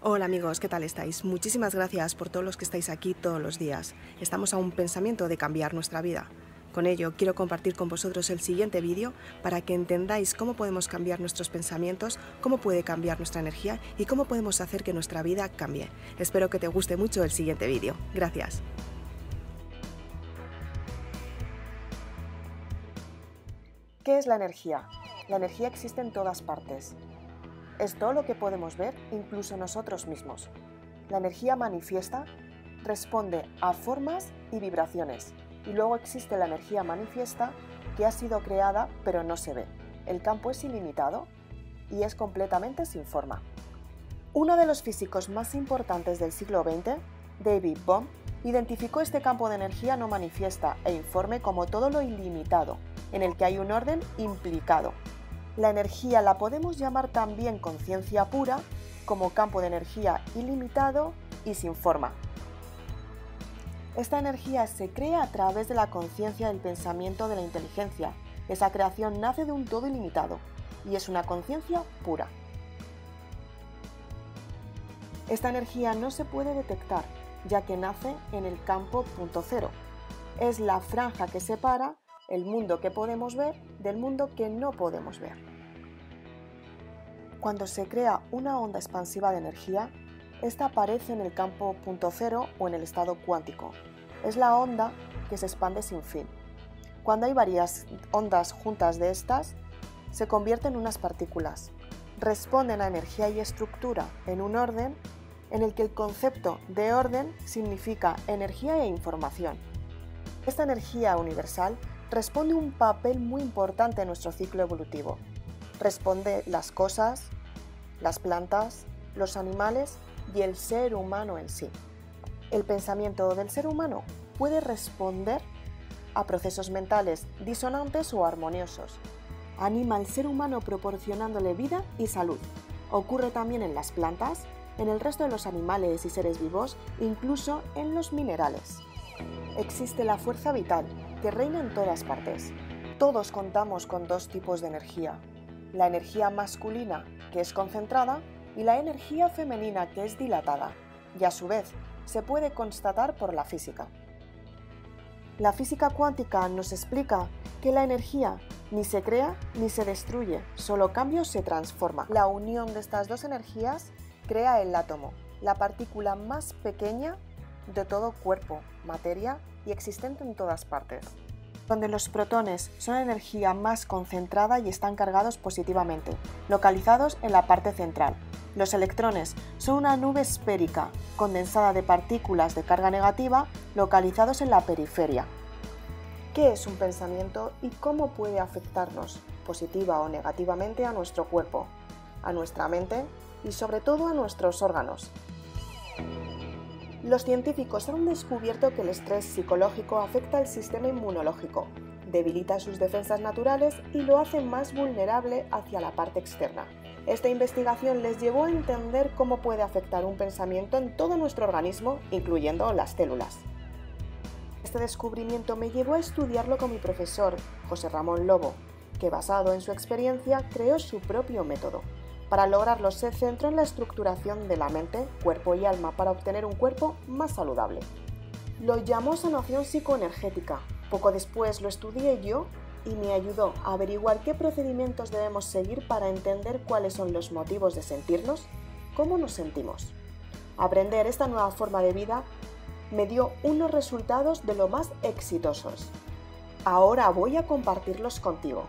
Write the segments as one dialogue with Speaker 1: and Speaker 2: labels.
Speaker 1: Hola amigos, ¿qué tal estáis? Muchísimas gracias por todos los que estáis aquí todos los días. Estamos a un pensamiento de cambiar nuestra vida. Con ello, quiero compartir con vosotros el siguiente vídeo para que entendáis cómo podemos cambiar nuestros pensamientos, cómo puede cambiar nuestra energía y cómo podemos hacer que nuestra vida cambie. Espero que te guste mucho el siguiente vídeo. Gracias. ¿Qué es la energía? La energía existe en todas partes. Es todo lo que podemos ver, incluso nosotros mismos. La energía manifiesta responde a formas y vibraciones. Y luego existe la energía manifiesta que ha sido creada pero no se ve. El campo es ilimitado y es completamente sin forma. Uno de los físicos más importantes del siglo XX, David Bohm, identificó este campo de energía no manifiesta e informe como todo lo ilimitado, en el que hay un orden implicado. La energía la podemos llamar también conciencia pura, como campo de energía ilimitado y sin forma. Esta energía se crea a través de la conciencia del pensamiento de la inteligencia. Esa creación nace de un todo ilimitado y es una conciencia pura. Esta energía no se puede detectar, ya que nace en el campo punto cero. Es la franja que separa el mundo que podemos ver del mundo que no podemos ver. Cuando se crea una onda expansiva de energía, esta aparece en el campo punto cero o en el estado cuántico. Es la onda que se expande sin fin. Cuando hay varias ondas juntas de estas, se convierten en unas partículas. Responden a energía y estructura en un orden en el que el concepto de orden significa energía e información. Esta energía universal responde un papel muy importante en nuestro ciclo evolutivo. Responde las cosas, las plantas, los animales y el ser humano en sí. El pensamiento del ser humano puede responder a procesos mentales disonantes o armoniosos. Anima al ser humano proporcionándole vida y salud. Ocurre también en las plantas, en el resto de los animales y seres vivos, incluso en los minerales. Existe la fuerza vital, que reina en todas partes. Todos contamos con dos tipos de energía. La energía masculina, que es concentrada, y la energía femenina, que es dilatada, y a su vez se puede constatar por la física. La física cuántica nos explica que la energía ni se crea ni se destruye, solo cambio se transforma. La unión de estas dos energías crea el átomo, la partícula más pequeña de todo cuerpo, materia y existente en todas partes, donde los protones son energía más concentrada y están cargados positivamente, localizados en la parte central. Los electrones son una nube esférica condensada de partículas de carga negativa localizados en la periferia. ¿Qué es un pensamiento y cómo puede afectarnos positiva o negativamente a nuestro cuerpo, a nuestra mente y sobre todo a nuestros órganos? Los científicos han descubierto que el estrés psicológico afecta al sistema inmunológico, debilita sus defensas naturales y lo hace más vulnerable hacia la parte externa. Esta investigación les llevó a entender cómo puede afectar un pensamiento en todo nuestro organismo, incluyendo las células. Este descubrimiento me llevó a estudiarlo con mi profesor, José Ramón Lobo, que basado en su experiencia creó su propio método. Para lograrlo se centró en la estructuración de la mente, cuerpo y alma para obtener un cuerpo más saludable. Lo llamó sanación psicoenergética. Poco después lo estudié yo y me ayudó a averiguar qué procedimientos debemos seguir para entender cuáles son los motivos de sentirnos, cómo nos sentimos. Aprender esta nueva forma de vida me dio unos resultados de lo más exitosos. Ahora voy a compartirlos contigo.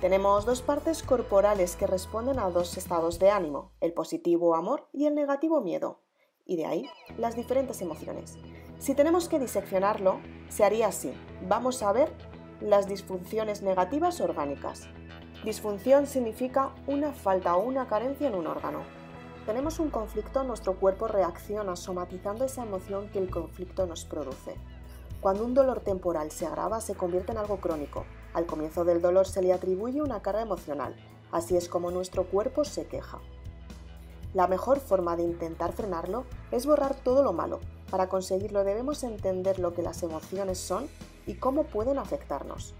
Speaker 1: Tenemos dos partes corporales que responden a dos estados de ánimo, el positivo amor y el negativo miedo, y de ahí las diferentes emociones. Si tenemos que diseccionarlo, se haría así. Vamos a ver las disfunciones negativas orgánicas. Disfunción significa una falta o una carencia en un órgano. Tenemos un conflicto, nuestro cuerpo reacciona somatizando esa emoción que el conflicto nos produce. Cuando un dolor temporal se agrava, se convierte en algo crónico. Al comienzo del dolor se le atribuye una carga emocional. Así es como nuestro cuerpo se queja. La mejor forma de intentar frenarlo es borrar todo lo malo. Para conseguirlo debemos entender lo que las emociones son y cómo pueden afectarnos.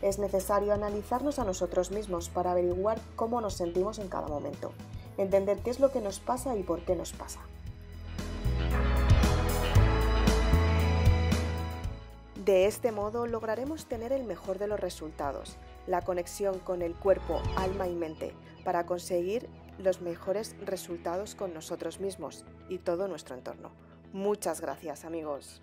Speaker 1: Es necesario analizarnos a nosotros mismos para averiguar cómo nos sentimos en cada momento. entender qué es lo que nos pasa y por qué nos pasa. De este modo lograremos tener el mejor de los resultados, la conexión con el cuerpo, alma y mente, para conseguir los mejores resultados con nosotros mismos y todo nuestro entorno. Muchas gracias amigos.